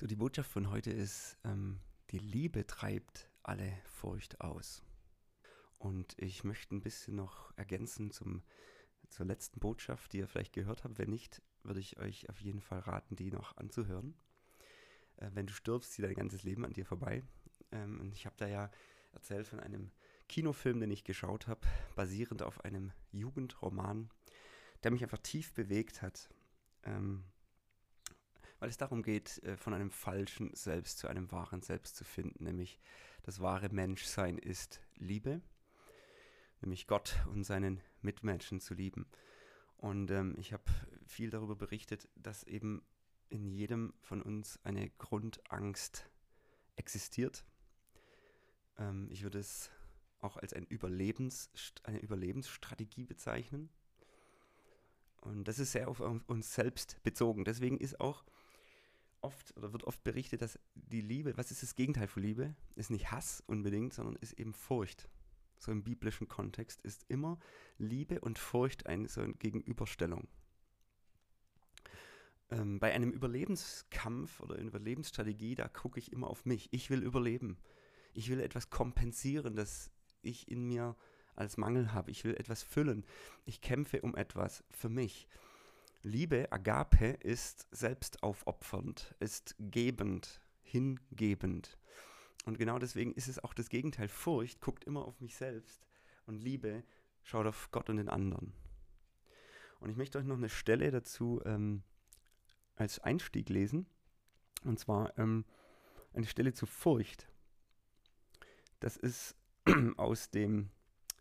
So, die Botschaft von heute ist, ähm, die Liebe treibt alle Furcht aus. Und ich möchte ein bisschen noch ergänzen zum, zur letzten Botschaft, die ihr vielleicht gehört habt. Wenn nicht, würde ich euch auf jeden Fall raten, die noch anzuhören. Äh, wenn du stirbst, zieht dein ganzes Leben an dir vorbei. Ähm, und ich habe da ja erzählt von einem Kinofilm, den ich geschaut habe, basierend auf einem Jugendroman, der mich einfach tief bewegt hat. Ähm, weil es darum geht, äh, von einem falschen Selbst zu einem wahren Selbst zu finden, nämlich das wahre Menschsein ist Liebe, nämlich Gott und seinen Mitmenschen zu lieben. Und ähm, ich habe viel darüber berichtet, dass eben in jedem von uns eine Grundangst existiert. Ähm, ich würde es auch als ein Überlebens, eine Überlebensstrategie bezeichnen. Und das ist sehr auf uns selbst bezogen. Deswegen ist auch oft oder wird oft berichtet, dass die Liebe, was ist das Gegenteil von Liebe? Ist nicht Hass unbedingt, sondern ist eben Furcht. So im biblischen Kontext ist immer Liebe und Furcht eine so eine Gegenüberstellung. Ähm, bei einem Überlebenskampf oder einer Überlebensstrategie, da gucke ich immer auf mich. Ich will überleben. Ich will etwas kompensieren, das ich in mir als Mangel habe. Ich will etwas füllen. Ich kämpfe um etwas für mich. Liebe, Agape, ist selbstaufopfernd, ist gebend, hingebend. Und genau deswegen ist es auch das Gegenteil. Furcht guckt immer auf mich selbst und Liebe schaut auf Gott und den anderen. Und ich möchte euch noch eine Stelle dazu ähm, als Einstieg lesen. Und zwar ähm, eine Stelle zu Furcht. Das ist aus dem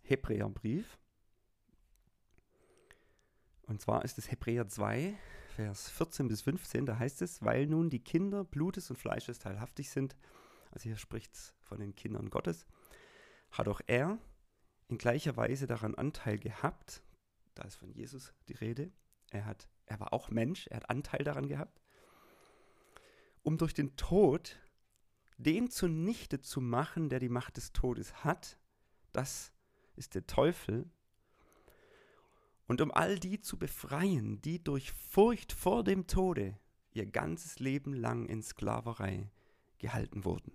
Hebräerbrief. Und zwar ist es Hebräer 2, Vers 14 bis 15, da heißt es, weil nun die Kinder Blutes und Fleisches teilhaftig sind, also hier spricht es von den Kindern Gottes, hat auch er in gleicher Weise daran Anteil gehabt, da ist von Jesus die Rede, er, hat, er war auch Mensch, er hat Anteil daran gehabt, um durch den Tod den zunichte zu machen, der die Macht des Todes hat, das ist der Teufel, und um all die zu befreien, die durch Furcht vor dem Tode ihr ganzes Leben lang in Sklaverei gehalten wurden.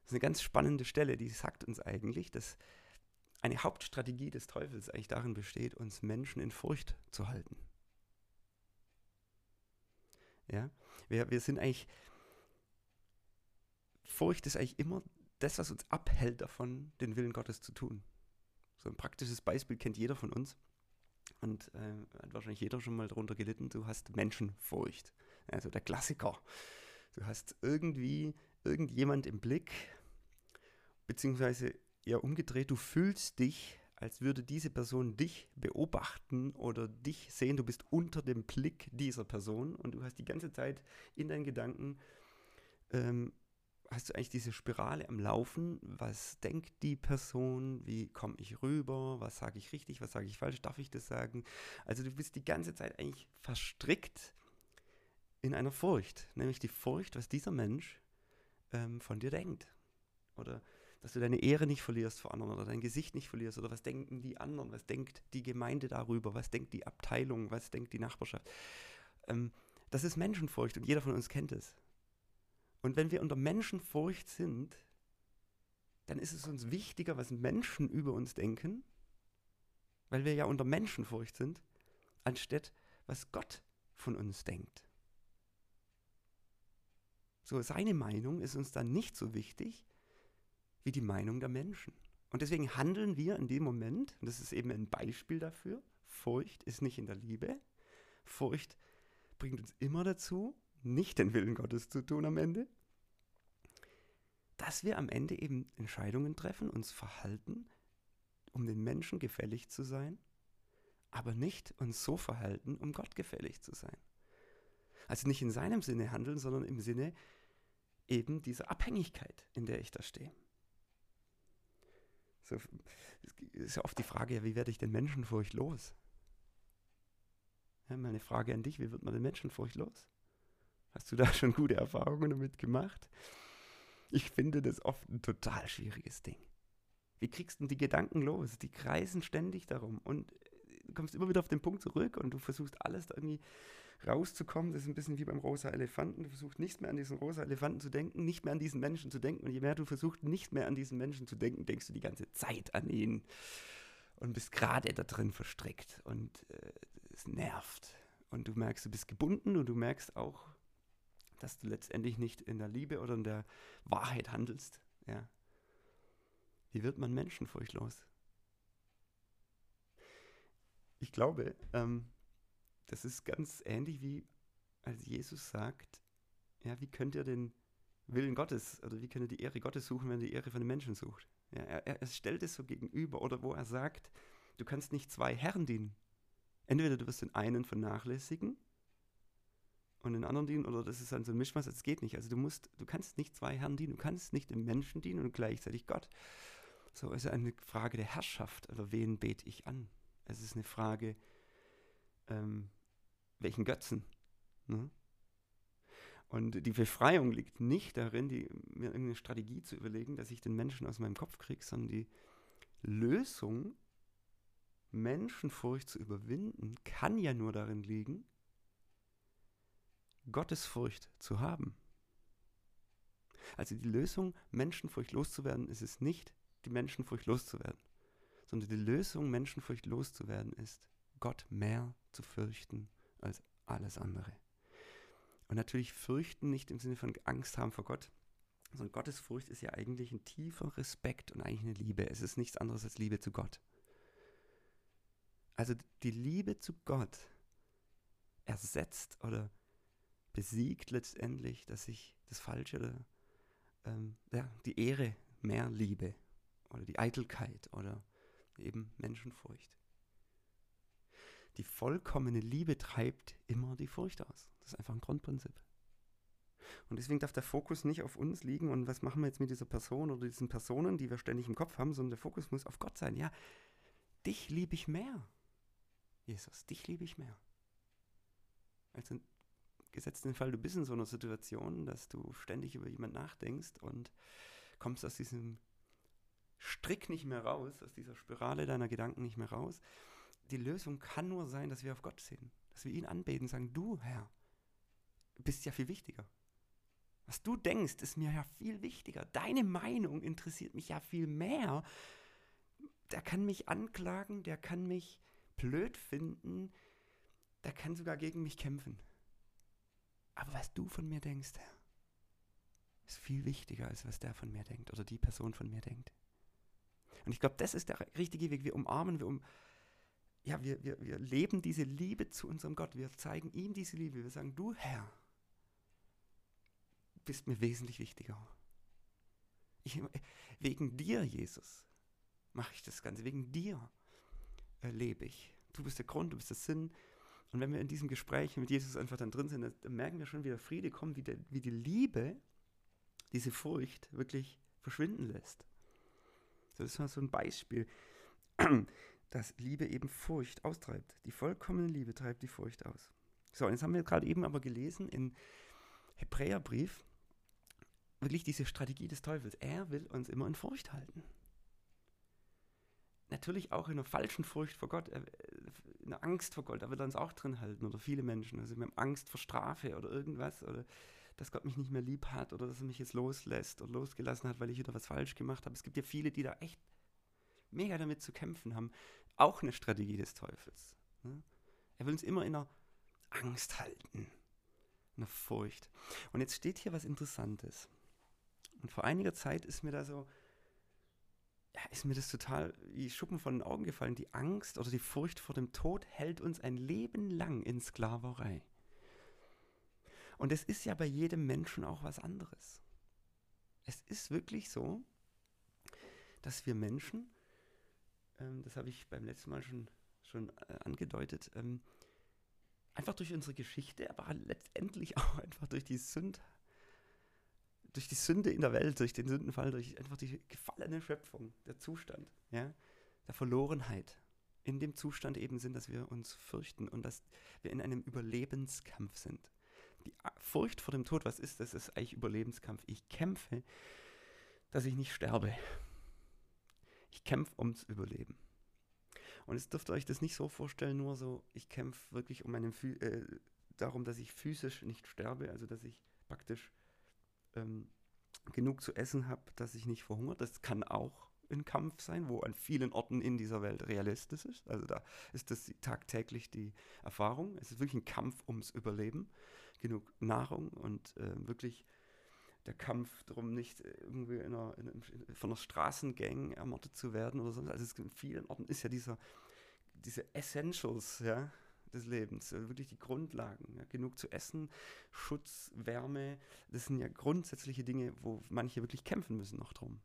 Das ist eine ganz spannende Stelle, die sagt uns eigentlich, dass eine Hauptstrategie des Teufels eigentlich darin besteht, uns Menschen in Furcht zu halten. Ja, wir, wir sind eigentlich, Furcht ist eigentlich immer das, was uns abhält davon, den Willen Gottes zu tun. So ein praktisches Beispiel kennt jeder von uns. Und äh, hat wahrscheinlich jeder schon mal darunter gelitten. Du hast Menschenfurcht. Also der Klassiker. Du hast irgendwie irgendjemand im Blick, beziehungsweise eher umgedreht, du fühlst dich, als würde diese Person dich beobachten oder dich sehen. Du bist unter dem Blick dieser Person und du hast die ganze Zeit in deinen Gedanken ähm, hast du eigentlich diese Spirale am Laufen. Was denkt die Person? Wie komme ich rüber? Was sage ich richtig? Was sage ich falsch? Darf ich das sagen? Also du bist die ganze Zeit eigentlich verstrickt in einer Furcht, nämlich die Furcht, was dieser Mensch ähm, von dir denkt. Oder dass du deine Ehre nicht verlierst vor anderen oder dein Gesicht nicht verlierst oder was denken die anderen, was denkt die Gemeinde darüber, was denkt die Abteilung, was denkt die Nachbarschaft. Ähm, das ist Menschenfurcht und jeder von uns kennt es. Und wenn wir unter Menschenfurcht sind, dann ist es uns wichtiger, was Menschen über uns denken, weil wir ja unter Menschenfurcht sind, anstatt was Gott von uns denkt. So, seine Meinung ist uns dann nicht so wichtig wie die Meinung der Menschen. Und deswegen handeln wir in dem Moment, und das ist eben ein Beispiel dafür, Furcht ist nicht in der Liebe. Furcht bringt uns immer dazu, nicht den Willen Gottes zu tun am Ende, dass wir am Ende eben Entscheidungen treffen, uns verhalten, um den Menschen gefällig zu sein, aber nicht uns so verhalten, um Gott gefällig zu sein. Also nicht in seinem Sinne handeln, sondern im Sinne eben dieser Abhängigkeit, in der ich da stehe. So, ist ja oft die Frage, ja, wie werde ich den Menschenfurcht los? Ja, meine Frage an dich, wie wird man den Menschenfurcht los? Hast du da schon gute Erfahrungen damit gemacht? Ich finde das oft ein total schwieriges Ding. Wie kriegst du die Gedanken los? Die kreisen ständig darum. Und du kommst immer wieder auf den Punkt zurück und du versuchst alles da irgendwie rauszukommen. Das ist ein bisschen wie beim rosa Elefanten. Du versuchst nicht mehr an diesen rosa Elefanten zu denken, nicht mehr an diesen Menschen zu denken. Und je mehr du versuchst, nicht mehr an diesen Menschen zu denken, denkst du die ganze Zeit an ihn und bist gerade da drin verstrickt. Und äh, es nervt. Und du merkst, du bist gebunden und du merkst auch, dass du letztendlich nicht in der Liebe oder in der Wahrheit handelst. Ja. Wie wird man menschenfurchtlos? Ich glaube, ähm, das ist ganz ähnlich wie als Jesus sagt, ja, wie könnt ihr den Willen Gottes oder wie könnt ihr die Ehre Gottes suchen, wenn ihr die Ehre von den Menschen sucht? Ja, er, er stellt es so gegenüber oder wo er sagt, du kannst nicht zwei Herren dienen. Entweder du wirst den einen vernachlässigen und den anderen dienen, oder das ist dann so ein Mischmasch, das geht nicht. Also du musst, du kannst nicht zwei Herren dienen, du kannst nicht dem Menschen dienen und gleichzeitig Gott. So ist eine Frage der Herrschaft, oder wen bete ich an? Es ist eine Frage, ähm, welchen Götzen. Ne? Und die Befreiung liegt nicht darin, die, mir irgendeine Strategie zu überlegen, dass ich den Menschen aus meinem Kopf kriege, sondern die Lösung, Menschenfurcht zu überwinden, kann ja nur darin liegen, Gottesfurcht zu haben. Also die Lösung, Menschenfurcht loszuwerden, ist es nicht, die Menschenfurcht loszuwerden, sondern die Lösung, Menschenfurcht loszuwerden, ist, Gott mehr zu fürchten als alles andere. Und natürlich fürchten nicht im Sinne von Angst haben vor Gott, sondern Gottesfurcht ist ja eigentlich ein tiefer Respekt und eigentlich eine Liebe. Es ist nichts anderes als Liebe zu Gott. Also die Liebe zu Gott ersetzt oder besiegt letztendlich, dass ich das Falsche oder ähm, ja, die Ehre mehr liebe oder die Eitelkeit oder eben Menschenfurcht. Die vollkommene Liebe treibt immer die Furcht aus. Das ist einfach ein Grundprinzip. Und deswegen darf der Fokus nicht auf uns liegen und was machen wir jetzt mit dieser Person oder diesen Personen, die wir ständig im Kopf haben, sondern der Fokus muss auf Gott sein. Ja, dich liebe ich mehr. Jesus, dich liebe ich mehr. Also gesetzt den Fall, du bist in so einer Situation, dass du ständig über jemanden nachdenkst und kommst aus diesem Strick nicht mehr raus, aus dieser Spirale deiner Gedanken nicht mehr raus. Die Lösung kann nur sein, dass wir auf Gott sehen, dass wir ihn anbeten, sagen, du Herr, bist ja viel wichtiger. Was du denkst, ist mir ja viel wichtiger. Deine Meinung interessiert mich ja viel mehr. Der kann mich anklagen, der kann mich blöd finden, der kann sogar gegen mich kämpfen. Aber was du von mir denkst, Herr, ist viel wichtiger, als was der von mir denkt oder die Person von mir denkt. Und ich glaube, das ist der richtige Weg. Wir umarmen, wir, um, ja, wir, wir, wir leben diese Liebe zu unserem Gott. Wir zeigen ihm diese Liebe. Wir sagen, du Herr, bist mir wesentlich wichtiger. Ich, wegen dir, Jesus, mache ich das Ganze. Wegen dir äh, lebe ich. Du bist der Grund, du bist der Sinn. Und wenn wir in diesem Gespräch mit Jesus einfach dann drin sind, dann merken wir schon, wie der Friede kommt, wie, der, wie die Liebe, diese Furcht wirklich verschwinden lässt. Das ist mal so ein Beispiel, dass Liebe eben Furcht austreibt. Die vollkommene Liebe treibt die Furcht aus. So, und jetzt haben wir gerade eben aber gelesen in Hebräerbrief, wirklich diese Strategie des Teufels. Er will uns immer in Furcht halten. Natürlich auch in einer falschen Furcht vor Gott, in der Angst vor Gott, da will er uns auch drin halten oder viele Menschen. Also wir haben Angst vor Strafe oder irgendwas oder dass Gott mich nicht mehr lieb hat oder dass er mich jetzt loslässt oder losgelassen hat, weil ich wieder was falsch gemacht habe. Es gibt ja viele, die da echt mega damit zu kämpfen haben. Auch eine Strategie des Teufels. Ne? Er will uns immer in einer Angst halten, in einer Furcht. Und jetzt steht hier was Interessantes. Und vor einiger Zeit ist mir da so, ist mir das total wie Schuppen von den Augen gefallen. Die Angst oder die Furcht vor dem Tod hält uns ein Leben lang in Sklaverei. Und es ist ja bei jedem Menschen auch was anderes. Es ist wirklich so, dass wir Menschen, ähm, das habe ich beim letzten Mal schon, schon äh, angedeutet, ähm, einfach durch unsere Geschichte, aber letztendlich auch einfach durch die Sünde, durch die Sünde in der Welt, durch den Sündenfall, durch einfach die gefallene Schöpfung, der Zustand, ja, der Verlorenheit, in dem Zustand eben sind, dass wir uns fürchten und dass wir in einem Überlebenskampf sind. Die Furcht vor dem Tod, was ist das? Das ist eigentlich Überlebenskampf. Ich kämpfe, dass ich nicht sterbe. Ich kämpfe ums Überleben. Und jetzt dürft ihr euch das nicht so vorstellen, nur so, ich kämpfe wirklich um meine Fü äh, darum, dass ich physisch nicht sterbe, also dass ich praktisch ähm, genug zu essen habe, dass ich nicht verhungere. Das kann auch ein Kampf sein, wo an vielen Orten in dieser Welt realistisch ist. Also da ist das tagtäglich die Erfahrung. Es ist wirklich ein Kampf ums Überleben. Genug Nahrung und äh, wirklich der Kampf darum, nicht irgendwie in einer, in, in, von einer Straßengang ermordet zu werden oder sonst. Also es in vielen Orten ist ja dieser, diese Essentials, ja, des Lebens, also wirklich die Grundlagen. Ja, genug zu essen, Schutz, Wärme, das sind ja grundsätzliche Dinge, wo manche wirklich kämpfen müssen noch drum.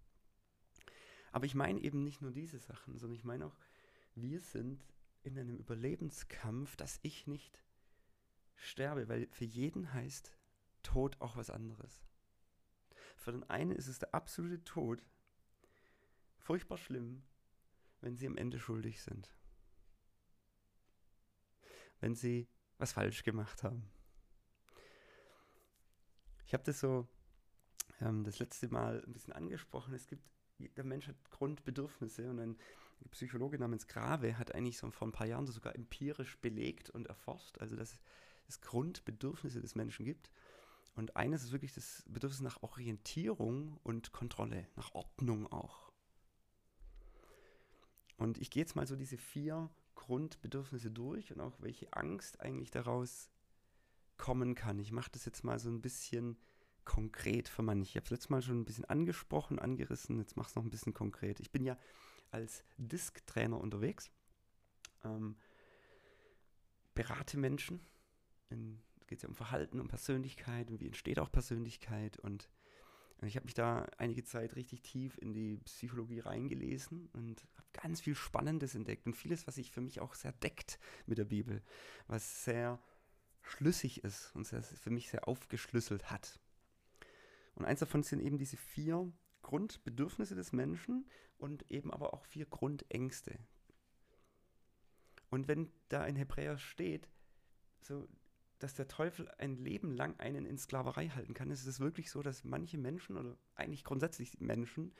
Aber ich meine eben nicht nur diese Sachen, sondern ich meine auch, wir sind in einem Überlebenskampf, dass ich nicht sterbe, weil für jeden heißt Tod auch was anderes. Für den einen ist es der absolute Tod, furchtbar schlimm, wenn sie am Ende schuldig sind. Wenn sie was falsch gemacht haben. Ich habe das so ähm, das letzte Mal ein bisschen angesprochen. Es gibt der Mensch hat Grundbedürfnisse und ein Psychologe namens Grave hat eigentlich so vor ein paar Jahren sogar empirisch belegt und erforscht, also dass es Grundbedürfnisse des Menschen gibt. Und eines ist wirklich das Bedürfnis nach Orientierung und Kontrolle, nach Ordnung auch. Und ich gehe jetzt mal so diese vier Grundbedürfnisse durch und auch welche Angst eigentlich daraus kommen kann. Ich mache das jetzt mal so ein bisschen konkret für manche. Ich habe es letztes Mal schon ein bisschen angesprochen, angerissen, jetzt mache es noch ein bisschen konkret. Ich bin ja als Disk-Trainer unterwegs, ähm, berate Menschen, in, geht es ja um Verhalten, um Persönlichkeit und wie entsteht auch Persönlichkeit und ich habe mich da einige Zeit richtig tief in die Psychologie reingelesen und habe ganz viel Spannendes entdeckt und vieles, was sich für mich auch sehr deckt mit der Bibel, was sehr schlüssig ist und sehr, für mich sehr aufgeschlüsselt hat. Und eins davon sind eben diese vier Grundbedürfnisse des Menschen und eben aber auch vier Grundängste. Und wenn da in Hebräer steht, so, dass der Teufel ein Leben lang einen in Sklaverei halten kann, ist es wirklich so, dass manche Menschen oder eigentlich grundsätzlich Menschen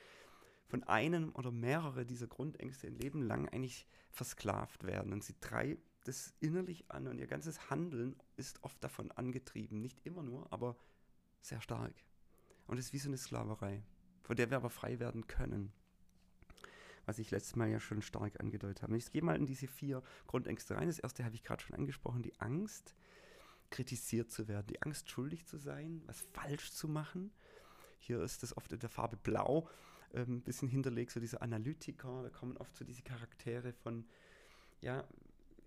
von einem oder mehrere dieser Grundängste ein Leben lang eigentlich versklavt werden. Und sie treibt das innerlich an und ihr ganzes Handeln ist oft davon angetrieben. Nicht immer nur, aber sehr stark. Und es ist wie so eine Sklaverei, von der wir aber frei werden können. Was ich letztes Mal ja schon stark angedeutet habe. Ich gehe mal in diese vier Grundängste rein. Das erste habe ich gerade schon angesprochen, die Angst, kritisiert zu werden, die Angst, schuldig zu sein, was falsch zu machen. Hier ist das oft in der Farbe Blau ein ähm, bisschen hinterlegt, so diese Analytiker, da kommen oft so diese Charaktere von, ja,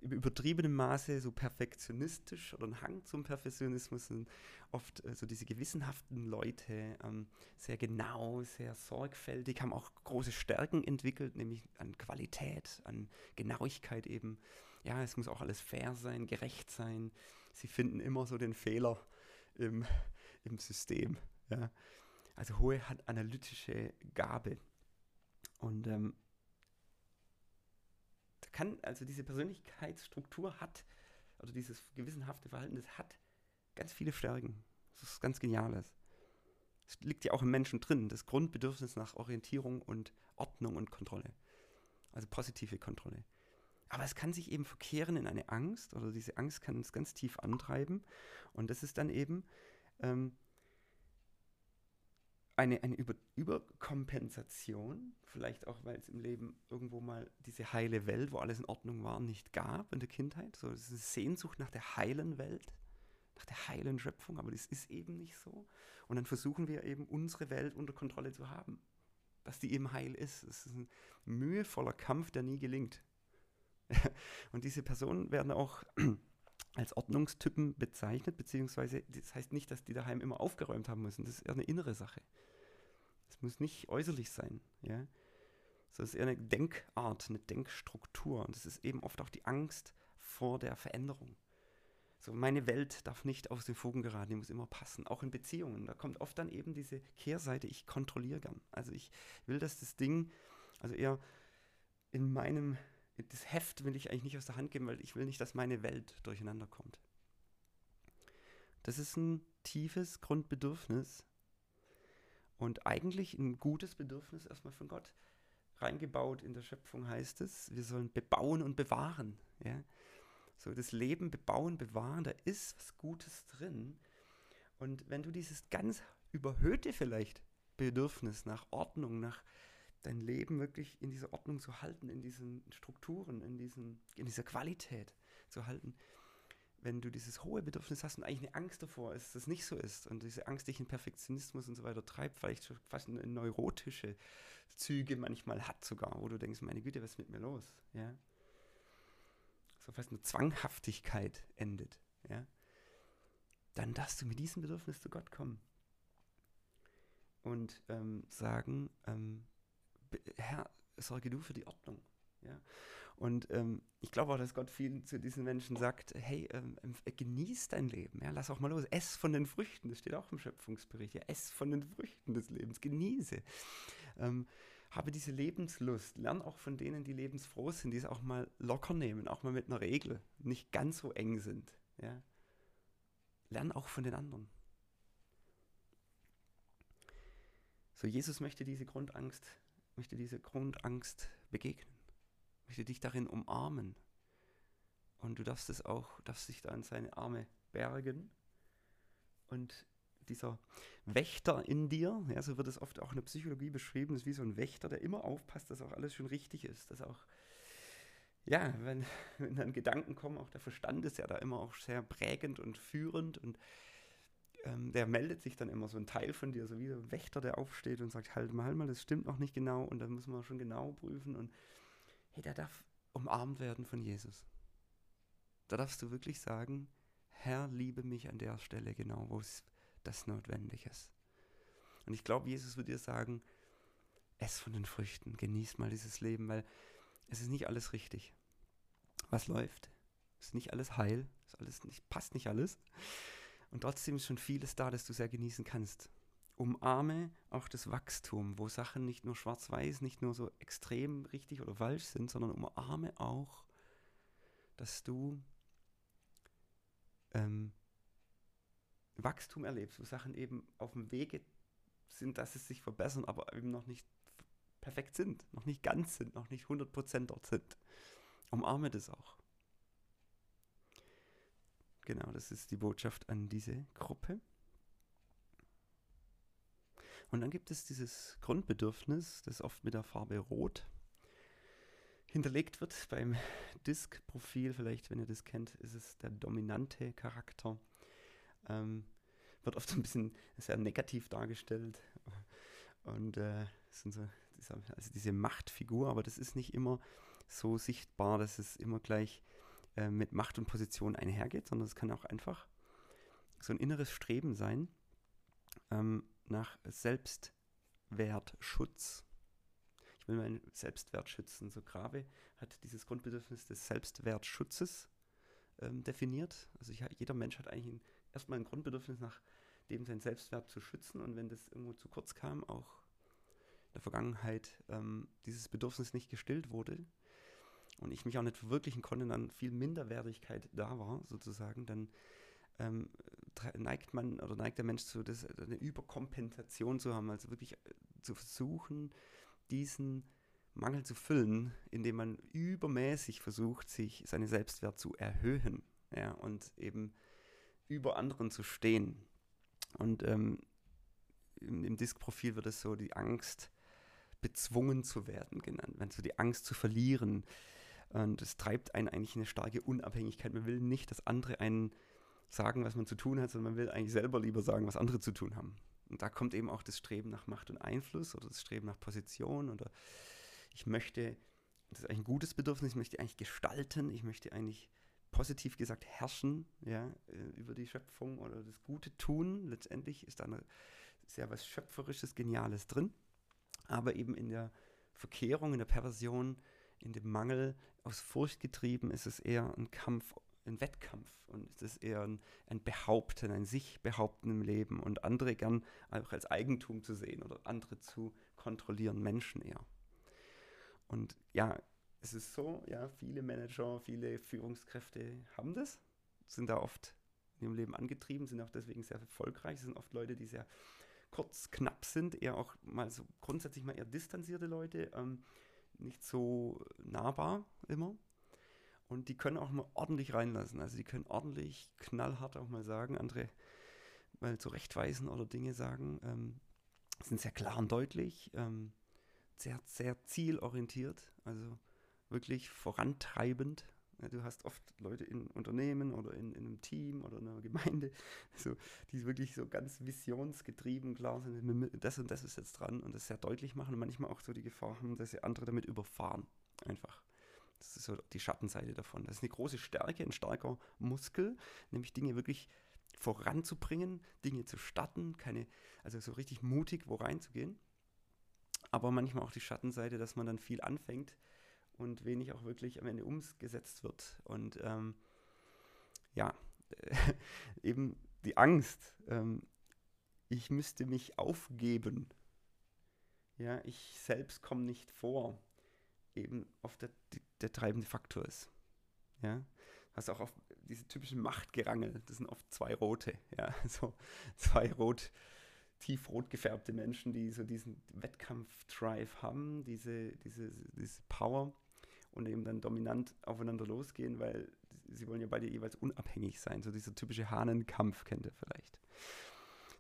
übertriebenem Maße so perfektionistisch oder ein Hang zum Perfektionismus sind oft äh, so diese gewissenhaften Leute, ähm, sehr genau, sehr sorgfältig, haben auch große Stärken entwickelt, nämlich an Qualität, an Genauigkeit eben. Ja, es muss auch alles fair sein, gerecht sein. Sie finden immer so den Fehler im, im System. Ja. Also hohe analytische Gabe. Und ähm, kann, also diese Persönlichkeitsstruktur hat, oder dieses gewissenhafte Verhalten, das hat ganz viele Stärken. Das ist ganz Geniales. Es liegt ja auch im Menschen drin, das Grundbedürfnis nach Orientierung und Ordnung und Kontrolle. Also positive Kontrolle. Aber es kann sich eben verkehren in eine Angst, oder diese Angst kann uns ganz tief antreiben. Und das ist dann eben ähm, eine, eine Über Überkompensation, vielleicht auch, weil es im Leben irgendwo mal diese heile Welt, wo alles in Ordnung war, nicht gab in der Kindheit. So, es ist eine Sehnsucht nach der heilen Welt, nach der heilen Schöpfung, aber das ist eben nicht so. Und dann versuchen wir eben unsere Welt unter Kontrolle zu haben, dass die eben heil ist. Es ist ein mühevoller Kampf, der nie gelingt. Und diese Personen werden auch als Ordnungstypen bezeichnet, beziehungsweise das heißt nicht, dass die daheim immer aufgeräumt haben müssen. Das ist eher eine innere Sache. Es muss nicht äußerlich sein, ja. So ist eher eine Denkart, eine Denkstruktur. Und es ist eben oft auch die Angst vor der Veränderung. So, meine Welt darf nicht aus den Fugen geraten, die muss immer passen. Auch in Beziehungen. Da kommt oft dann eben diese Kehrseite, ich kontrolliere gern. Also ich will, dass das Ding, also eher in meinem das Heft will ich eigentlich nicht aus der Hand geben, weil ich will nicht, dass meine Welt durcheinander kommt. Das ist ein tiefes Grundbedürfnis und eigentlich ein gutes Bedürfnis erstmal von Gott, reingebaut in der Schöpfung heißt es, wir sollen bebauen und bewahren. Ja? So das Leben bebauen, bewahren, da ist was Gutes drin. Und wenn du dieses ganz überhöhte vielleicht Bedürfnis nach Ordnung, nach dein Leben wirklich in dieser Ordnung zu halten, in diesen Strukturen, in, diesen, in dieser Qualität zu halten, wenn du dieses hohe Bedürfnis hast und eigentlich eine Angst davor ist, dass es nicht so ist und diese Angst dich in Perfektionismus und so weiter treibt, vielleicht fast eine neurotische Züge manchmal hat sogar, wo du denkst, meine Güte, was ist mit mir los? Ja? So fast eine Zwanghaftigkeit endet, ja? Dann darfst du mit diesem Bedürfnis zu Gott kommen und ähm, sagen, ähm, Herr, sorge du für die Ordnung. Ja? Und ähm, ich glaube auch, dass Gott viel zu diesen Menschen sagt, hey, ähm, genieß dein Leben, ja? lass auch mal los, ess von den Früchten, das steht auch im Schöpfungsbericht, ja? ess von den Früchten des Lebens, genieße. Ähm, habe diese Lebenslust, lern auch von denen, die lebensfroh sind, die es auch mal locker nehmen, auch mal mit einer Regel, nicht ganz so eng sind. Ja? Lern auch von den anderen. So, Jesus möchte diese Grundangst, möchte diese Grundangst begegnen möchte dich darin umarmen. Und du darfst es auch, darfst dich da in seine Arme bergen. Und dieser Wächter in dir, ja, so wird es oft auch in der Psychologie beschrieben, ist wie so ein Wächter, der immer aufpasst, dass auch alles schon richtig ist, dass auch, ja, wenn, wenn dann Gedanken kommen, auch der Verstand ist ja da immer auch sehr prägend und führend und ähm, der meldet sich dann immer so ein Teil von dir, so wie ein Wächter, der aufsteht und sagt, halt mal, halt mal, das stimmt noch nicht genau und dann muss man schon genau prüfen und hey, der darf umarmt werden von Jesus. Da darfst du wirklich sagen, Herr, liebe mich an der Stelle genau, wo es das notwendig ist. Und ich glaube, Jesus wird dir sagen, ess von den Früchten, genieß mal dieses Leben, weil es ist nicht alles richtig. Was läuft? Ist nicht alles heil, ist alles nicht, passt nicht alles. Und trotzdem ist schon vieles da, das du sehr genießen kannst umarme auch das Wachstum, wo Sachen nicht nur schwarz-weiß, nicht nur so extrem richtig oder falsch sind, sondern umarme auch, dass du ähm, Wachstum erlebst, wo Sachen eben auf dem Wege sind, dass es sich verbessern, aber eben noch nicht perfekt sind, noch nicht ganz sind, noch nicht 100% dort sind. Umarme das auch. Genau, das ist die Botschaft an diese Gruppe. Und dann gibt es dieses Grundbedürfnis, das oft mit der Farbe Rot hinterlegt wird. Beim Disk-Profil, vielleicht, wenn ihr das kennt, ist es der dominante Charakter. Ähm, wird oft ein bisschen sehr negativ dargestellt. Und äh, sind so, also diese Machtfigur, aber das ist nicht immer so sichtbar, dass es immer gleich äh, mit Macht und Position einhergeht, sondern es kann auch einfach so ein inneres Streben sein. Ähm, nach Selbstwertschutz. Ich will meinen Selbstwert schützen. So Grave hat dieses Grundbedürfnis des Selbstwertschutzes ähm, definiert. Also ich, jeder Mensch hat eigentlich ein, erstmal ein Grundbedürfnis nach dem seinen Selbstwert zu schützen und wenn das irgendwo zu kurz kam, auch in der Vergangenheit ähm, dieses Bedürfnis nicht gestillt wurde und ich mich auch nicht verwirklichen konnte, dann viel Minderwertigkeit da war, sozusagen, dann ähm, neigt man oder neigt der Mensch zu, das, eine Überkompensation zu haben, also wirklich äh, zu versuchen, diesen Mangel zu füllen, indem man übermäßig versucht, sich seinen Selbstwert zu erhöhen ja, und eben über anderen zu stehen. Und ähm, im, im Disk-Profil wird es so die Angst, bezwungen zu werden genannt, also die Angst zu verlieren. Und es treibt einen eigentlich eine starke Unabhängigkeit. Man will nicht, dass andere einen sagen, was man zu tun hat, sondern man will eigentlich selber lieber sagen, was andere zu tun haben. Und da kommt eben auch das Streben nach Macht und Einfluss oder das Streben nach Position oder ich möchte, das ist eigentlich ein gutes Bedürfnis, ich möchte eigentlich gestalten, ich möchte eigentlich positiv gesagt herrschen, ja, äh, über die Schöpfung oder das Gute tun. Letztendlich ist da eine, sehr was Schöpferisches, Geniales drin, aber eben in der Verkehrung, in der Perversion, in dem Mangel, aus Furcht getrieben, ist es eher ein Kampf ein Wettkampf und es ist eher ein, ein Behaupten, ein sich behaupten im Leben und andere gern auch als Eigentum zu sehen oder andere zu kontrollieren, Menschen eher. Und ja, es ist so, ja, viele Manager, viele Führungskräfte haben das, sind da oft in ihrem Leben angetrieben, sind auch deswegen sehr erfolgreich, sind oft Leute, die sehr kurz, knapp sind, eher auch mal so grundsätzlich mal eher distanzierte Leute, ähm, nicht so nahbar immer. Und die können auch mal ordentlich reinlassen. Also die können ordentlich knallhart auch mal sagen, andere mal zurechtweisen oder Dinge sagen. Ähm, sind sehr klar und deutlich, ähm, sehr, sehr zielorientiert, also wirklich vorantreibend. Du hast oft Leute in Unternehmen oder in, in, einem Team oder in einer Gemeinde, so, die wirklich so ganz visionsgetrieben klar sind, das und das ist jetzt dran und das sehr deutlich machen und manchmal auch so die Gefahr haben, dass sie andere damit überfahren. Einfach. Das ist so die Schattenseite davon. Das ist eine große Stärke, ein starker Muskel, nämlich Dinge wirklich voranzubringen, Dinge zu starten, keine, also so richtig mutig wo reinzugehen. Aber manchmal auch die Schattenseite, dass man dann viel anfängt und wenig auch wirklich am Ende umgesetzt wird. Und ähm, ja, eben die Angst, ähm, ich müsste mich aufgeben. Ja, ich selbst komme nicht vor, eben oft der, der treibende Faktor ist. Ja, hast auch oft diese typischen Machtgerangel, das sind oft zwei rote, ja, so zwei rot, tiefrot gefärbte Menschen, die so diesen Wettkampf-Drive haben, diese, diese, diese Power und eben dann dominant aufeinander losgehen, weil sie wollen ja beide jeweils unabhängig sein. So dieser typische Hahnenkampf kennt ihr vielleicht.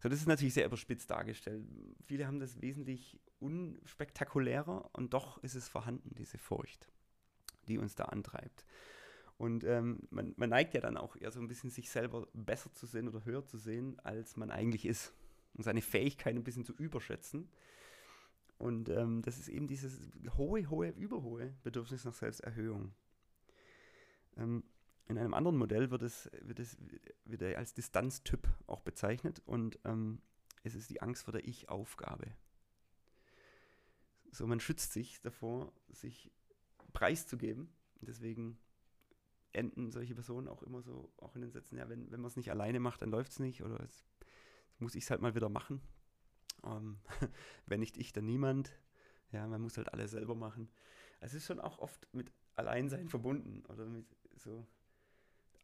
So, das ist natürlich sehr überspitzt dargestellt. Viele haben das wesentlich unspektakulärer und doch ist es vorhanden, diese Furcht, die uns da antreibt. Und ähm, man, man, neigt ja dann auch eher so ein bisschen sich selber besser zu sehen oder höher zu sehen, als man eigentlich ist. Und seine Fähigkeiten ein bisschen zu überschätzen. Und ähm, das ist eben dieses hohe, hohe, überhohe Bedürfnis nach Selbsterhöhung. Ähm, in einem anderen Modell wird es, wird es wieder als Distanztyp auch bezeichnet und ähm, es ist die Angst vor der Ich-Aufgabe. So, man schützt sich davor, sich preiszugeben. Deswegen enden solche Personen auch immer so, auch in den Sätzen, ja, wenn, wenn man es nicht alleine macht, dann läuft es nicht oder es muss ich es halt mal wieder machen. Ähm, wenn nicht ich, dann niemand. Ja, man muss halt alles selber machen. Es ist schon auch oft mit Alleinsein verbunden oder mit so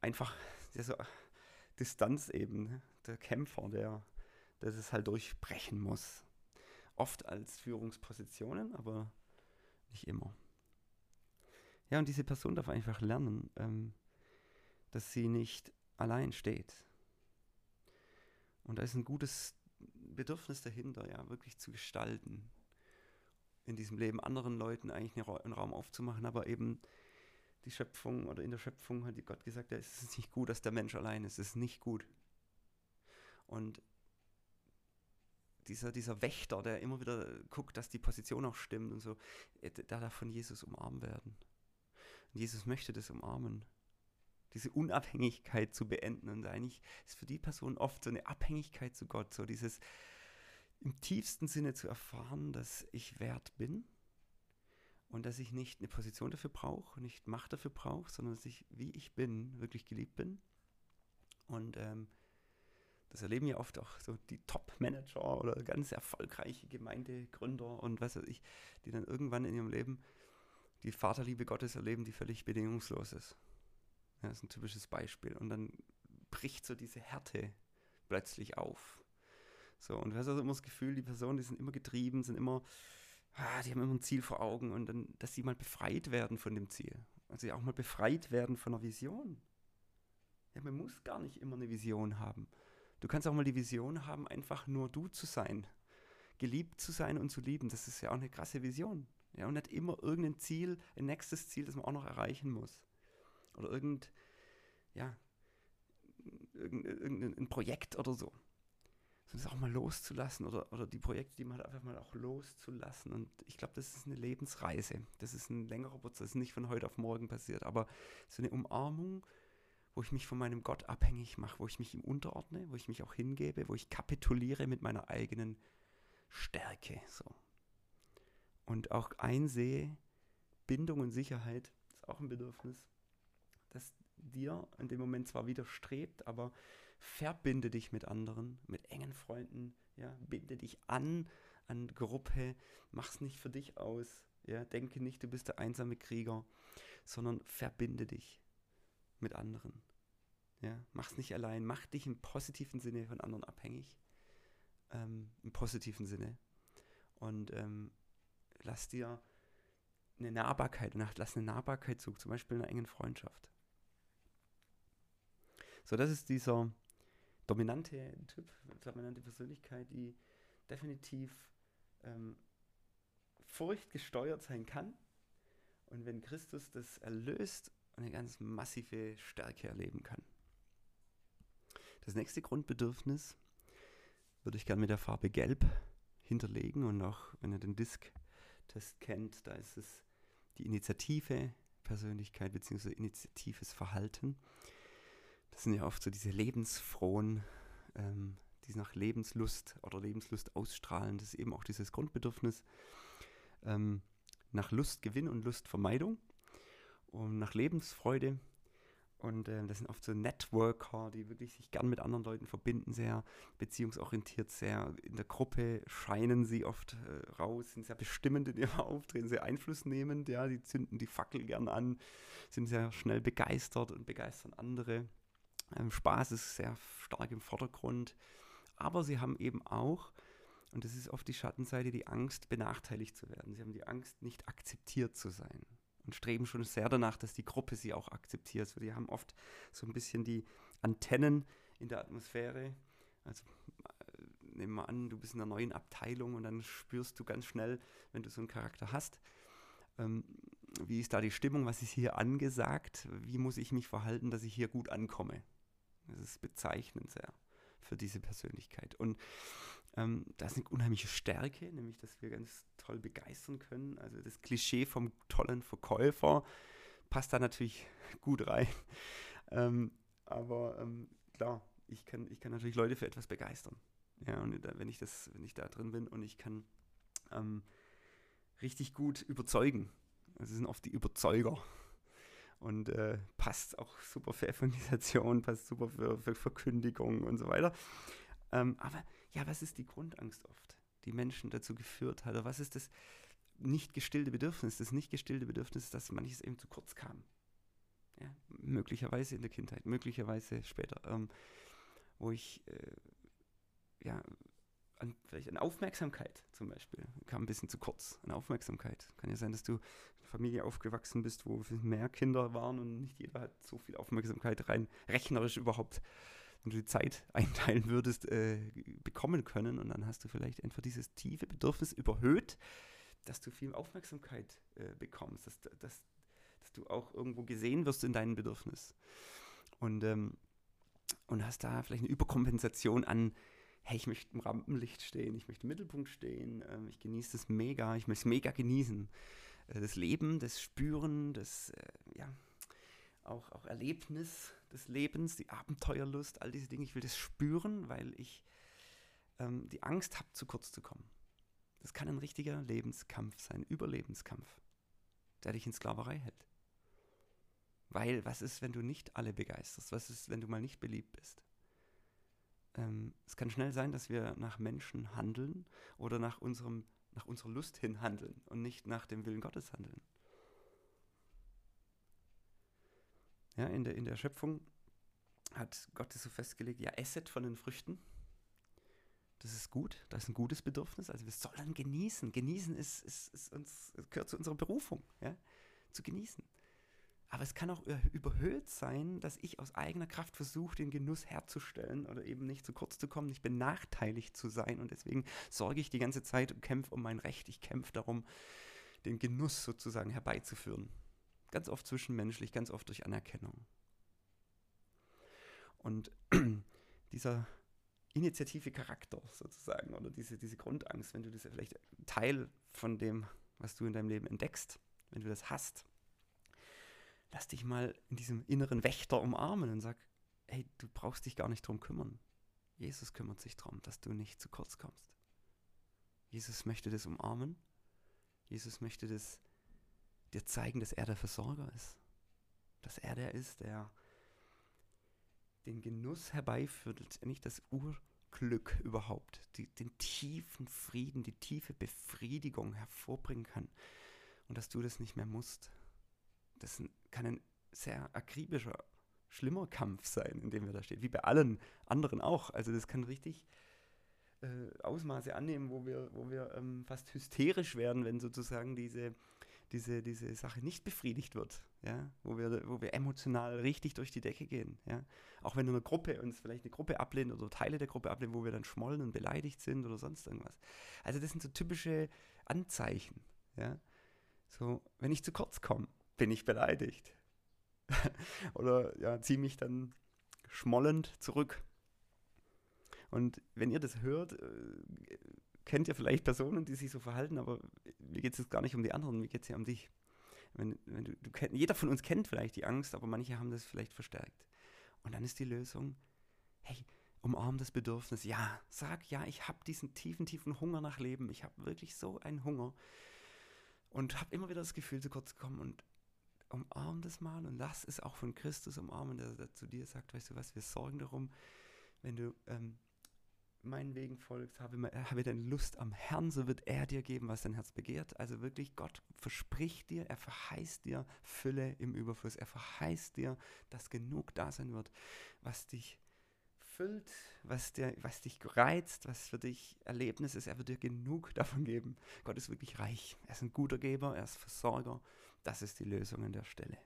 einfach ja, so Distanz eben. Der Kämpfer, der, der das halt durchbrechen muss. Oft als Führungspositionen, aber nicht immer. Ja, und diese Person darf einfach lernen, ähm, dass sie nicht allein steht. Und da ist ein gutes Bedürfnis dahinter, ja, wirklich zu gestalten. In diesem Leben anderen Leuten eigentlich einen Raum aufzumachen, aber eben die Schöpfung oder in der Schöpfung hat Gott gesagt, ja, es ist nicht gut, dass der Mensch allein ist. Es ist nicht gut. Und dieser, dieser Wächter, der immer wieder guckt, dass die Position auch stimmt und so, äh, der darf von Jesus umarmt werden. Und Jesus möchte das umarmen. Diese Unabhängigkeit zu beenden. Und eigentlich ist für die Person oft so eine Abhängigkeit zu Gott, so dieses im tiefsten Sinne zu erfahren, dass ich wert bin und dass ich nicht eine Position dafür brauche, nicht Macht dafür brauche, sondern dass ich, wie ich bin, wirklich geliebt bin. Und ähm, das erleben ja oft auch so die Top-Manager oder ganz erfolgreiche Gemeindegründer und was weiß ich, die dann irgendwann in ihrem Leben die Vaterliebe Gottes erleben, die völlig bedingungslos ist. Ja, das ist ein typisches Beispiel. Und dann bricht so diese Härte plötzlich auf. So, und du hast also immer das Gefühl, die Personen, die sind immer getrieben, sind immer, ah, die haben immer ein Ziel vor Augen und dann, dass sie mal befreit werden von dem Ziel. Also auch mal befreit werden von einer Vision. Ja, man muss gar nicht immer eine Vision haben. Du kannst auch mal die Vision haben, einfach nur du zu sein. Geliebt zu sein und zu lieben, das ist ja auch eine krasse Vision. Ja, und nicht immer irgendein Ziel, ein nächstes Ziel, das man auch noch erreichen muss. Oder irgend, ja, irgendein Projekt oder so. Sondern es auch mal loszulassen oder, oder die Projekte, die man hat, einfach mal auch loszulassen. Und ich glaube, das ist eine Lebensreise. Das ist ein längerer Prozess, nicht von heute auf morgen passiert, aber so eine Umarmung, wo ich mich von meinem Gott abhängig mache, wo ich mich ihm unterordne, wo ich mich auch hingebe, wo ich kapituliere mit meiner eigenen Stärke. So und auch einsehe, Bindung und Sicherheit ist auch ein Bedürfnis, das dir in dem Moment zwar widerstrebt, aber verbinde dich mit anderen, mit engen Freunden, ja, binde dich an an Gruppe, mach's nicht für dich aus, ja, denke nicht, du bist der einsame Krieger, sondern verbinde dich mit anderen. Ja, mach's nicht allein, mach dich im positiven Sinne von anderen abhängig ähm, im positiven Sinne. Und ähm, lass dir eine Nahbarkeit, lass eine Nahbarkeit zu, zum Beispiel in einer engen Freundschaft. So, das ist dieser dominante Typ, dominante Persönlichkeit, die definitiv ähm, furchtgesteuert sein kann. Und wenn Christus das erlöst, eine ganz massive Stärke erleben kann. Das nächste Grundbedürfnis würde ich gerne mit der Farbe Gelb hinterlegen und auch wenn ihr den Disk-Test kennt, da ist es die Initiative, Persönlichkeit bzw. initiatives Verhalten. Das sind ja oft so diese lebensfrohen, ähm, die nach Lebenslust oder Lebenslust ausstrahlen. Das ist eben auch dieses Grundbedürfnis ähm, nach Lustgewinn und Lustvermeidung und nach Lebensfreude. Und äh, das sind oft so Networker, die wirklich sich gern mit anderen Leuten verbinden, sehr beziehungsorientiert, sehr in der Gruppe scheinen sie oft äh, raus, sind sehr bestimmend in ihrem Auftreten, sehr einflussnehmend, ja, die zünden die Fackel gern an, sind sehr schnell begeistert und begeistern andere. Ähm, Spaß ist sehr stark im Vordergrund, aber sie haben eben auch, und das ist oft die Schattenseite, die Angst, benachteiligt zu werden. Sie haben die Angst, nicht akzeptiert zu sein und streben schon sehr danach, dass die Gruppe sie auch akzeptiert. Also die haben oft so ein bisschen die Antennen in der Atmosphäre. Also äh, nehmen wir an, du bist in einer neuen Abteilung und dann spürst du ganz schnell, wenn du so einen Charakter hast, ähm, wie ist da die Stimmung, was ist hier angesagt, wie muss ich mich verhalten, dass ich hier gut ankomme. Das ist bezeichnend sehr für diese Persönlichkeit. Und ähm, das ist eine unheimliche Stärke, nämlich dass wir ganz toll begeistern können. Also das Klischee vom tollen Verkäufer passt da natürlich gut rein. Ähm, aber ähm, klar, ich kann, ich kann natürlich Leute für etwas begeistern. Ja, und da, wenn ich das, wenn ich da drin bin und ich kann ähm, richtig gut überzeugen. Das sind oft die Überzeuger. Und äh, passt auch super für Evangelisation, passt super für, für Verkündigung und so weiter. Ähm, aber ja, was ist die Grundangst oft, die Menschen dazu geführt hat? Oder was ist das nicht gestillte Bedürfnis? Das nicht gestillte Bedürfnis, dass manches eben zu kurz kam. Ja, möglicherweise in der Kindheit, möglicherweise später, ähm, wo ich äh, ja, an, vielleicht an Aufmerksamkeit zum Beispiel kam ein bisschen zu kurz. An Aufmerksamkeit. Kann ja sein, dass du in einer Familie aufgewachsen bist, wo mehr Kinder waren und nicht jeder hat so viel Aufmerksamkeit rein rechnerisch überhaupt wenn du die Zeit einteilen würdest, äh, bekommen können. Und dann hast du vielleicht einfach dieses tiefe Bedürfnis überhöht, dass du viel Aufmerksamkeit äh, bekommst, dass, dass, dass du auch irgendwo gesehen wirst in deinem Bedürfnis. Und, ähm, und hast da vielleicht eine Überkompensation an, hey, ich möchte im Rampenlicht stehen, ich möchte im Mittelpunkt stehen, ähm, ich genieße das mega, ich möchte es mega genießen. Äh, das Leben, das Spüren, das, äh, ja, auch, auch Erlebnis des Lebens, die Abenteuerlust, all diese Dinge. Ich will das spüren, weil ich ähm, die Angst habe, zu kurz zu kommen. Das kann ein richtiger Lebenskampf sein, Überlebenskampf, der dich in Sklaverei hält. Weil, was ist, wenn du nicht alle begeisterst? Was ist, wenn du mal nicht beliebt bist? Ähm, es kann schnell sein, dass wir nach Menschen handeln oder nach, unserem, nach unserer Lust hin handeln und nicht nach dem Willen Gottes handeln. Ja, in, der, in der Schöpfung hat Gott es so festgelegt, ja, esset von den Früchten. Das ist gut, das ist ein gutes Bedürfnis. Also wir sollen genießen. Genießen ist, ist, ist uns, gehört zu unserer Berufung, ja? zu genießen. Aber es kann auch überhöht sein, dass ich aus eigener Kraft versuche, den Genuss herzustellen oder eben nicht zu kurz zu kommen, nicht benachteiligt zu sein. Und deswegen sorge ich die ganze Zeit und kämpfe um mein Recht. Ich kämpfe darum, den Genuss sozusagen herbeizuführen. Ganz oft zwischenmenschlich, ganz oft durch Anerkennung. Und dieser initiative Charakter sozusagen oder diese, diese Grundangst, wenn du das ja vielleicht Teil von dem, was du in deinem Leben entdeckst, wenn du das hast, lass dich mal in diesem inneren Wächter umarmen und sag, hey, du brauchst dich gar nicht drum kümmern. Jesus kümmert sich darum, dass du nicht zu kurz kommst. Jesus möchte das umarmen. Jesus möchte das dir zeigen, dass er der Versorger ist. Dass er der ist, der den Genuss herbeiführt, letztendlich das Urglück überhaupt, die, den tiefen Frieden, die tiefe Befriedigung hervorbringen kann. Und dass du das nicht mehr musst. Das kann ein sehr akribischer, schlimmer Kampf sein, in dem wir da stehen, wie bei allen anderen auch. Also das kann richtig äh, Ausmaße annehmen, wo wir, wo wir ähm, fast hysterisch werden, wenn sozusagen diese, diese, diese Sache nicht befriedigt wird, ja, wo wir, wo wir emotional richtig durch die Decke gehen, ja. Auch wenn eine Gruppe uns vielleicht eine Gruppe ablehnt oder Teile der Gruppe ablehnt, wo wir dann schmollen und beleidigt sind oder sonst irgendwas. Also das sind so typische Anzeichen, ja. So, wenn ich zu kurz komme, bin ich beleidigt. oder ja, ziehe mich dann schmollend zurück. Und wenn ihr das hört, äh, kennt ihr vielleicht Personen, die sich so verhalten, aber mir geht es jetzt gar nicht um die anderen, mir geht es ja um dich. Wenn, wenn du, du kenn, jeder von uns kennt vielleicht die Angst, aber manche haben das vielleicht verstärkt. Und dann ist die Lösung, hey, umarm das Bedürfnis. Ja, sag ja, ich habe diesen tiefen, tiefen Hunger nach Leben. Ich habe wirklich so einen Hunger und habe immer wieder das Gefühl, zu kurz zu kommen und umarm das mal und lass es auch von Christus umarmen, der, der zu dir sagt, weißt du was, wir sorgen darum, wenn du ähm, meinen Wegen folgst, habe, habe deine Lust am Herrn, so wird er dir geben, was dein Herz begehrt. Also wirklich, Gott verspricht dir, er verheißt dir Fülle im Überfluss. Er verheißt dir, dass genug da sein wird, was dich füllt, was, dir, was dich reizt, was für dich Erlebnis ist. Er wird dir genug davon geben. Gott ist wirklich reich. Er ist ein guter Geber, er ist Versorger. Das ist die Lösung an der Stelle.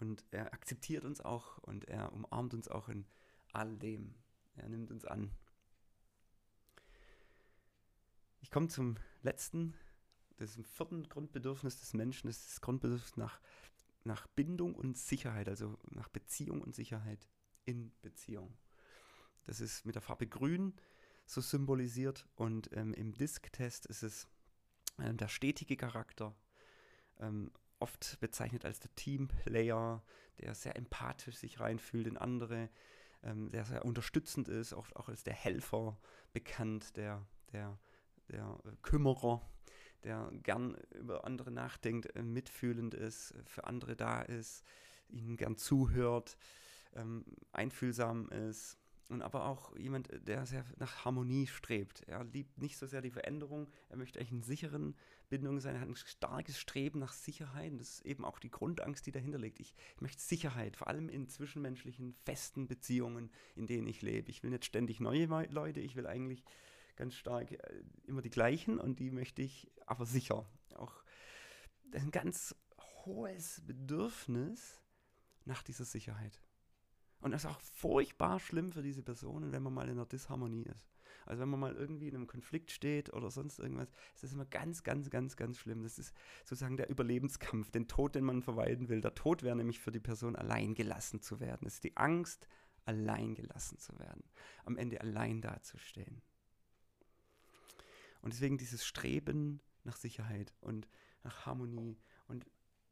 Und er akzeptiert uns auch und er umarmt uns auch in all dem. Er nimmt uns an. Ich komme zum letzten, das vierten Grundbedürfnis des Menschen, das ist das Grundbedürfnis nach, nach Bindung und Sicherheit, also nach Beziehung und Sicherheit in Beziehung. Das ist mit der Farbe Grün so symbolisiert und ähm, im Disk-Test ist es ähm, der stetige Charakter, ähm, oft bezeichnet als der Teamplayer, der sehr empathisch sich reinfühlt in andere, ähm, der sehr unterstützend ist, auch, auch als der Helfer bekannt, der, der, der Kümmerer, der gern über andere nachdenkt, äh, mitfühlend ist, für andere da ist, ihnen gern zuhört, ähm, einfühlsam ist und aber auch jemand, der sehr nach Harmonie strebt. Er liebt nicht so sehr die Veränderung, er möchte eigentlich in sicheren Bindungen sein, hat ein starkes Streben nach Sicherheit und das ist eben auch die Grundangst, die dahinter liegt. Ich, ich möchte Sicherheit, vor allem in zwischenmenschlichen, festen Beziehungen, in denen ich lebe. Ich will nicht ständig neue Leute, ich will eigentlich ganz stark äh, immer die gleichen und die möchte ich aber sicher. Auch ein ganz hohes Bedürfnis nach dieser Sicherheit. Und das ist auch furchtbar schlimm für diese Personen, wenn man mal in einer Disharmonie ist. Also wenn man mal irgendwie in einem Konflikt steht oder sonst irgendwas, ist das immer ganz, ganz, ganz, ganz schlimm. Das ist sozusagen der Überlebenskampf, den Tod, den man vermeiden will. Der Tod wäre nämlich für die Person allein gelassen zu werden. Es ist die Angst, allein gelassen zu werden. Am Ende allein dazustehen. Und deswegen dieses Streben nach Sicherheit und nach Harmonie. Und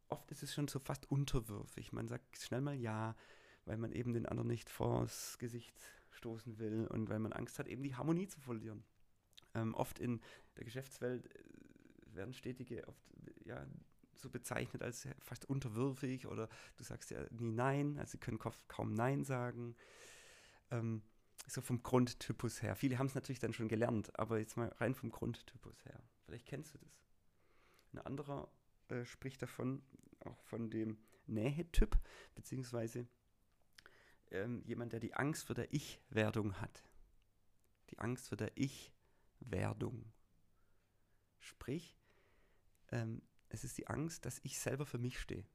oft ist es schon so fast unterwürfig. Man sagt schnell mal ja, weil man eben den anderen nicht vors Gesicht stoßen will und weil man Angst hat, eben die Harmonie zu verlieren. Ähm, oft in der Geschäftswelt äh, werden Stetige oft ja, so bezeichnet als fast unterwürfig oder du sagst ja nie Nein, also sie können kaum Nein sagen. Ähm, so vom Grundtypus her. Viele haben es natürlich dann schon gelernt, aber jetzt mal rein vom Grundtypus her. Vielleicht kennst du das. Ein anderer äh, spricht davon, auch von dem Nähetyp, beziehungsweise ähm, jemand, der die Angst vor der Ich-Werdung hat. Die Angst vor der Ich-Werdung. Sprich, ähm, es ist die Angst, dass ich selber für mich stehe.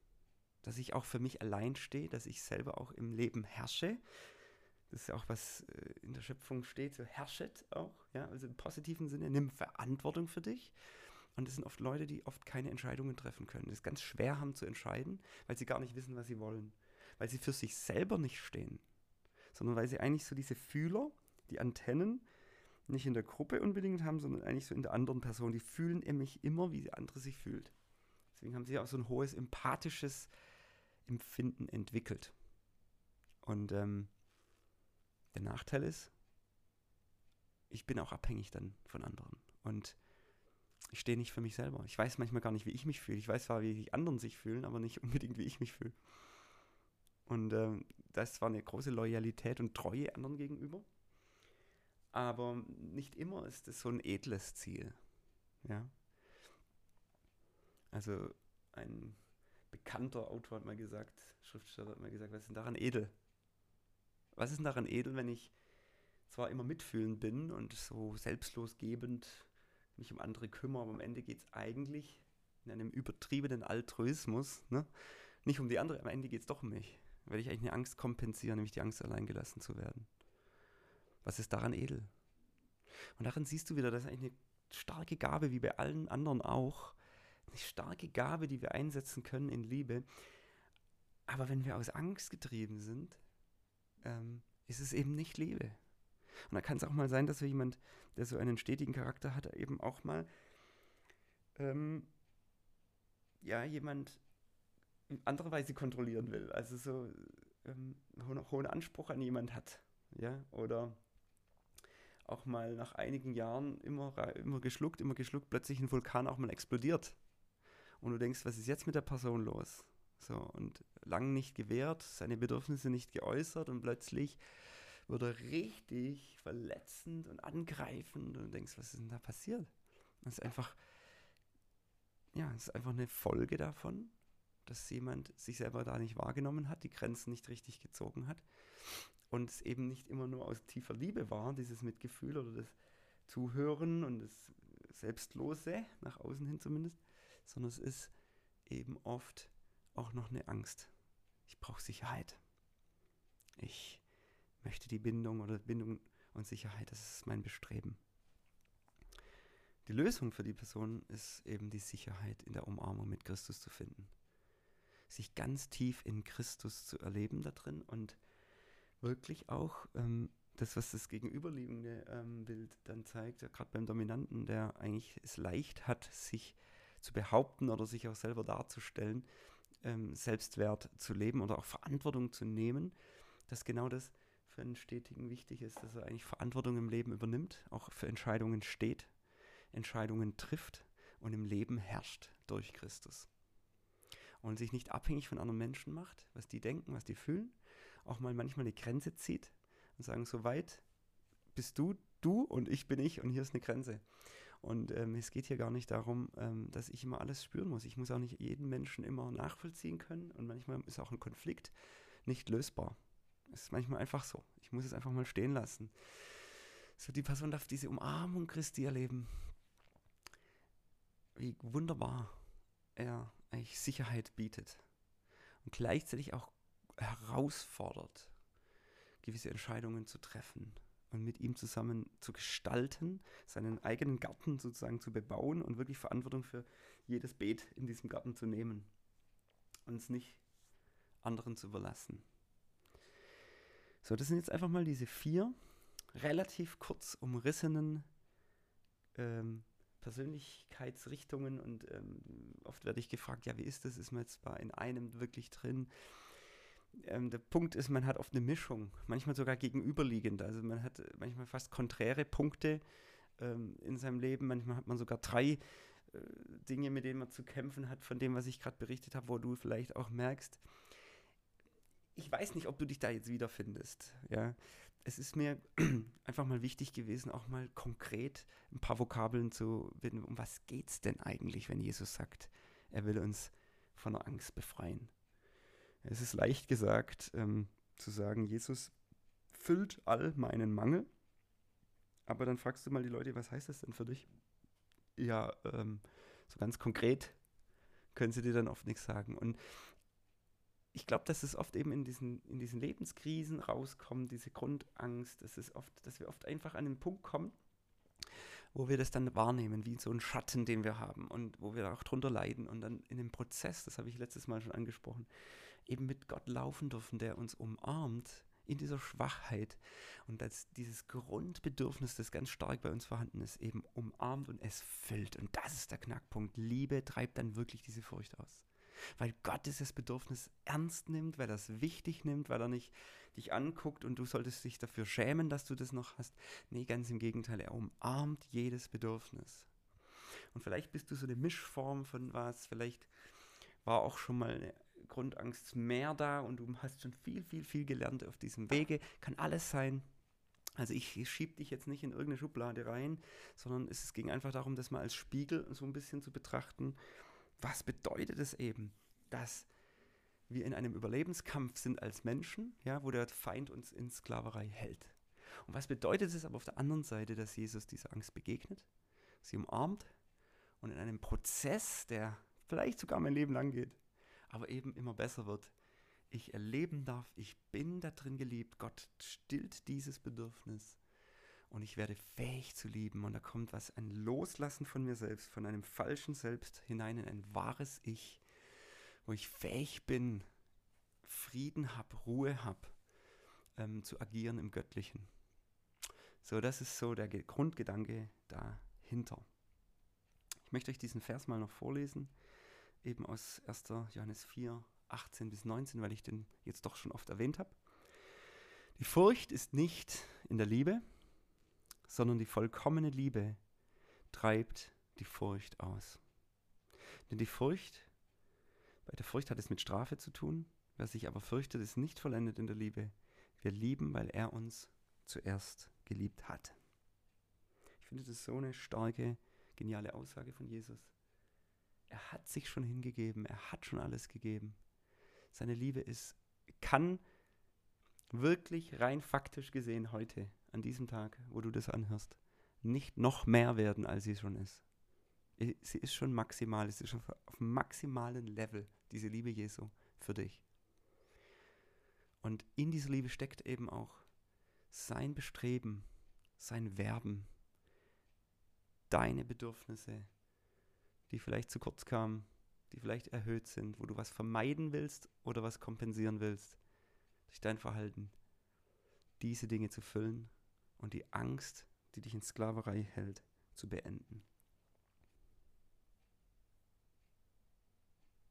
Dass ich auch für mich allein stehe, dass ich selber auch im Leben herrsche. Das ist ja auch, was äh, in der Schöpfung steht, so herrschet auch, ja, also im positiven Sinne, nimm Verantwortung für dich. Und das sind oft Leute, die oft keine Entscheidungen treffen können, das ganz schwer haben zu entscheiden, weil sie gar nicht wissen, was sie wollen weil sie für sich selber nicht stehen, sondern weil sie eigentlich so diese Fühler, die Antennen, nicht in der Gruppe unbedingt haben, sondern eigentlich so in der anderen Person. Die fühlen nämlich immer, wie die andere sich fühlt. Deswegen haben sie auch so ein hohes empathisches Empfinden entwickelt. Und ähm, der Nachteil ist, ich bin auch abhängig dann von anderen. Und ich stehe nicht für mich selber. Ich weiß manchmal gar nicht, wie ich mich fühle. Ich weiß zwar, wie die anderen sich fühlen, aber nicht unbedingt, wie ich mich fühle. Und ähm, das war eine große Loyalität und Treue anderen gegenüber. Aber nicht immer ist es so ein edles Ziel. Ja. Also ein bekannter Autor hat mal gesagt, Schriftsteller hat mal gesagt, was ist denn daran edel? Was ist denn daran edel, wenn ich zwar immer mitfühlend bin und so selbstlos gebend mich um andere kümmere, aber am Ende geht es eigentlich in einem übertriebenen Altruismus, ne? nicht um die andere, am Ende geht es doch um mich. Weil ich eigentlich eine Angst kompensiere, nämlich die Angst, allein gelassen zu werden. Was ist daran edel? Und darin siehst du wieder, dass eigentlich eine starke Gabe, wie bei allen anderen auch, eine starke Gabe, die wir einsetzen können in Liebe. Aber wenn wir aus Angst getrieben sind, ähm, ist es eben nicht Liebe. Und da kann es auch mal sein, dass wir jemand, der so einen stetigen Charakter hat, eben auch mal ähm, ja, jemand in anderer Weise kontrollieren will. Also so ähm, hohen, hohen Anspruch an jemand hat. Ja, oder auch mal nach einigen Jahren immer, immer geschluckt, immer geschluckt, plötzlich ein Vulkan auch mal explodiert. Und du denkst, was ist jetzt mit der Person los? So, und lang nicht gewehrt, seine Bedürfnisse nicht geäußert und plötzlich wird er richtig verletzend und angreifend und du denkst, was ist denn da passiert? Das ist einfach, ja, es ist einfach eine Folge davon, dass jemand sich selber da nicht wahrgenommen hat, die Grenzen nicht richtig gezogen hat und es eben nicht immer nur aus tiefer Liebe war, dieses Mitgefühl oder das Zuhören und das Selbstlose, nach außen hin zumindest, sondern es ist eben oft auch noch eine Angst. Ich brauche Sicherheit. Ich möchte die Bindung oder Bindung und Sicherheit, das ist mein Bestreben. Die Lösung für die Person ist eben die Sicherheit in der Umarmung mit Christus zu finden. Sich ganz tief in Christus zu erleben da drin und wirklich auch ähm, das, was das gegenüberliegende ähm, Bild dann zeigt, ja, gerade beim Dominanten, der eigentlich es leicht hat, sich zu behaupten oder sich auch selber darzustellen, ähm, Selbstwert zu leben oder auch Verantwortung zu nehmen, dass genau das für einen Stetigen wichtig ist, dass er eigentlich Verantwortung im Leben übernimmt, auch für Entscheidungen steht, Entscheidungen trifft und im Leben herrscht durch Christus. Und sich nicht abhängig von anderen Menschen macht, was die denken, was die fühlen, auch mal manchmal eine Grenze zieht und sagen, so weit bist du, du und ich bin ich und hier ist eine Grenze. Und ähm, es geht hier gar nicht darum, ähm, dass ich immer alles spüren muss. Ich muss auch nicht jeden Menschen immer nachvollziehen können und manchmal ist auch ein Konflikt nicht lösbar. Es ist manchmal einfach so. Ich muss es einfach mal stehen lassen. So, die Person darf diese Umarmung Christi erleben. Wie wunderbar er eigentlich Sicherheit bietet und gleichzeitig auch herausfordert, gewisse Entscheidungen zu treffen und mit ihm zusammen zu gestalten, seinen eigenen Garten sozusagen zu bebauen und wirklich Verantwortung für jedes Beet in diesem Garten zu nehmen und es nicht anderen zu überlassen. So, das sind jetzt einfach mal diese vier relativ kurz umrissenen ähm, Persönlichkeitsrichtungen und ähm, oft werde ich gefragt, ja, wie ist das? Ist man jetzt bei in einem wirklich drin? ähm, der Punkt ist, man hat oft eine Mischung, manchmal sogar gegenüberliegend. Also man hat manchmal fast konträre Punkte ähm, in seinem Leben. Manchmal hat man sogar drei äh, Dinge, mit denen man zu kämpfen hat, von dem, was ich gerade berichtet habe, wo du vielleicht auch merkst, ich weiß nicht, ob du dich da jetzt wiederfindest. Ja, es ist mir einfach mal wichtig gewesen, auch mal konkret ein paar Vokabeln zu finden. Um was geht es denn eigentlich, wenn Jesus sagt, er will uns von der Angst befreien? Es ist leicht gesagt ähm, zu sagen, Jesus füllt all meinen Mangel. Aber dann fragst du mal die Leute, was heißt das denn für dich? Ja, ähm, so ganz konkret können sie dir dann oft nichts sagen. Und ich glaube, dass es oft eben in diesen, in diesen Lebenskrisen rauskommt, diese Grundangst, dass, es oft, dass wir oft einfach an den Punkt kommen, wo wir das dann wahrnehmen, wie so ein Schatten, den wir haben und wo wir auch drunter leiden und dann in dem Prozess, das habe ich letztes Mal schon angesprochen, eben mit Gott laufen dürfen, der uns umarmt in dieser Schwachheit und als dieses Grundbedürfnis, das ganz stark bei uns vorhanden ist, eben umarmt und es füllt. Und das ist der Knackpunkt. Liebe treibt dann wirklich diese Furcht aus. Weil Gott dieses Bedürfnis ernst nimmt, weil er es wichtig nimmt, weil er nicht dich anguckt und du solltest dich dafür schämen, dass du das noch hast. Nee, ganz im Gegenteil, er umarmt jedes Bedürfnis. Und vielleicht bist du so eine Mischform von was, vielleicht war auch schon mal eine Grundangst mehr da und du hast schon viel, viel, viel gelernt auf diesem Wege. Kann alles sein. Also ich, schiebe dich jetzt nicht in irgendeine Schublade rein, sondern es ging einfach darum, das mal als Spiegel so ein bisschen zu betrachten. Was bedeutet es eben, dass wir in einem Überlebenskampf sind als Menschen, ja, wo der Feind uns in Sklaverei hält. Und was bedeutet es aber auf der anderen Seite, dass Jesus dieser Angst begegnet, sie umarmt und in einem Prozess, der vielleicht sogar mein Leben lang geht, aber eben immer besser wird, ich erleben darf, ich bin da drin geliebt, Gott stillt dieses Bedürfnis und ich werde fähig zu lieben und da kommt was, ein Loslassen von mir selbst, von einem falschen Selbst hinein in ein wahres Ich, wo ich fähig bin, Frieden habe, Ruhe habe, ähm, zu agieren im Göttlichen. So, das ist so der Ge Grundgedanke dahinter. Ich möchte euch diesen Vers mal noch vorlesen, eben aus 1. Johannes 4, 18 bis 19, weil ich den jetzt doch schon oft erwähnt habe. Die Furcht ist nicht in der Liebe, sondern die vollkommene Liebe treibt die Furcht aus. Denn die Furcht, bei der Furcht hat es mit Strafe zu tun, wer sich aber fürchtet, ist nicht vollendet in der Liebe. Wir lieben, weil er uns zuerst geliebt hat. Ich finde das so eine starke, geniale Aussage von Jesus. Er hat sich schon hingegeben, er hat schon alles gegeben. Seine Liebe ist, kann wirklich rein faktisch gesehen heute, an diesem Tag, wo du das anhörst, nicht noch mehr werden, als sie schon ist. Sie ist schon maximal, es ist schon auf maximalen Level, diese Liebe Jesu für dich. Und in dieser Liebe steckt eben auch sein Bestreben, sein Werben, deine Bedürfnisse, die vielleicht zu kurz kamen, die vielleicht erhöht sind, wo du was vermeiden willst oder was kompensieren willst, durch dein Verhalten, diese Dinge zu füllen und die Angst, die dich in Sklaverei hält, zu beenden.